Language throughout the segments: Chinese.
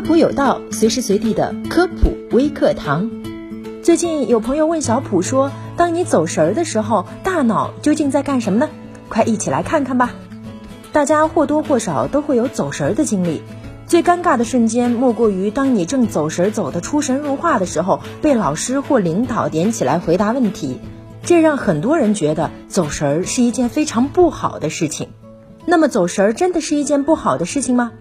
科普有道，随时随地的科普微课堂。最近有朋友问小普说：“当你走神儿的时候，大脑究竟在干什么呢？”快一起来看看吧。大家或多或少都会有走神儿的经历，最尴尬的瞬间莫过于当你正走神儿走得出神入化的时候，被老师或领导点起来回答问题，这让很多人觉得走神儿是一件非常不好的事情。那么走神儿真的是一件不好的事情吗？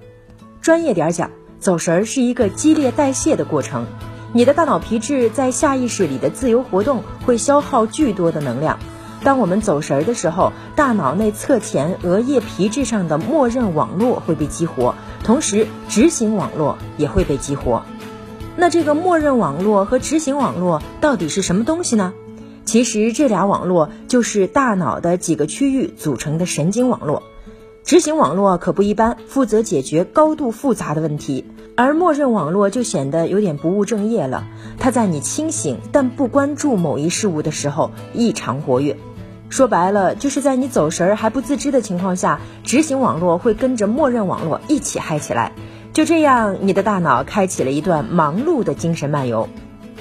专业点儿讲，走神儿是一个激烈代谢的过程，你的大脑皮质在下意识里的自由活动会消耗巨多的能量。当我们走神儿的时候，大脑内侧前额叶皮质上的默认网络会被激活，同时执行网络也会被激活。那这个默认网络和执行网络到底是什么东西呢？其实这俩网络就是大脑的几个区域组成的神经网络。执行网络可不一般，负责解决高度复杂的问题，而默认网络就显得有点不务正业了。它在你清醒但不关注某一事物的时候异常活跃。说白了，就是在你走神儿还不自知的情况下，执行网络会跟着默认网络一起嗨起来。就这样，你的大脑开启了一段忙碌的精神漫游。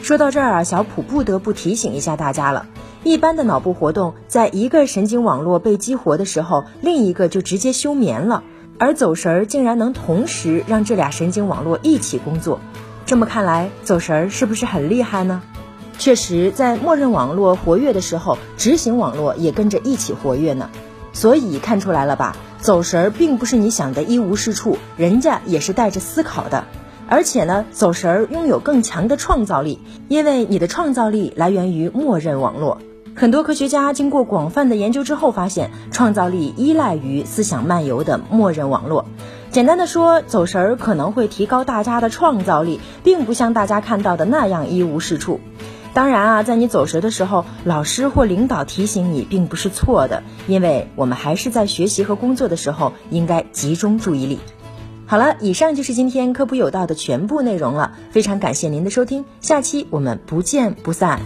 说到这儿啊，小普不得不提醒一下大家了。一般的脑部活动，在一个神经网络被激活的时候，另一个就直接休眠了。而走神儿竟然能同时让这俩神经网络一起工作，这么看来，走神儿是不是很厉害呢？确实，在默认网络活跃的时候，执行网络也跟着一起活跃呢。所以看出来了吧？走神儿并不是你想的一无是处，人家也是带着思考的。而且呢，走神儿拥有更强的创造力，因为你的创造力来源于默认网络。很多科学家经过广泛的研究之后发现，创造力依赖于思想漫游的默认网络。简单的说，走神儿可能会提高大家的创造力，并不像大家看到的那样一无是处。当然啊，在你走神的时候，老师或领导提醒你并不是错的，因为我们还是在学习和工作的时候应该集中注意力。好了，以上就是今天科普有道的全部内容了，非常感谢您的收听，下期我们不见不散。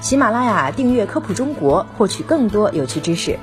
喜马拉雅订阅科普中国，获取更多有趣知识。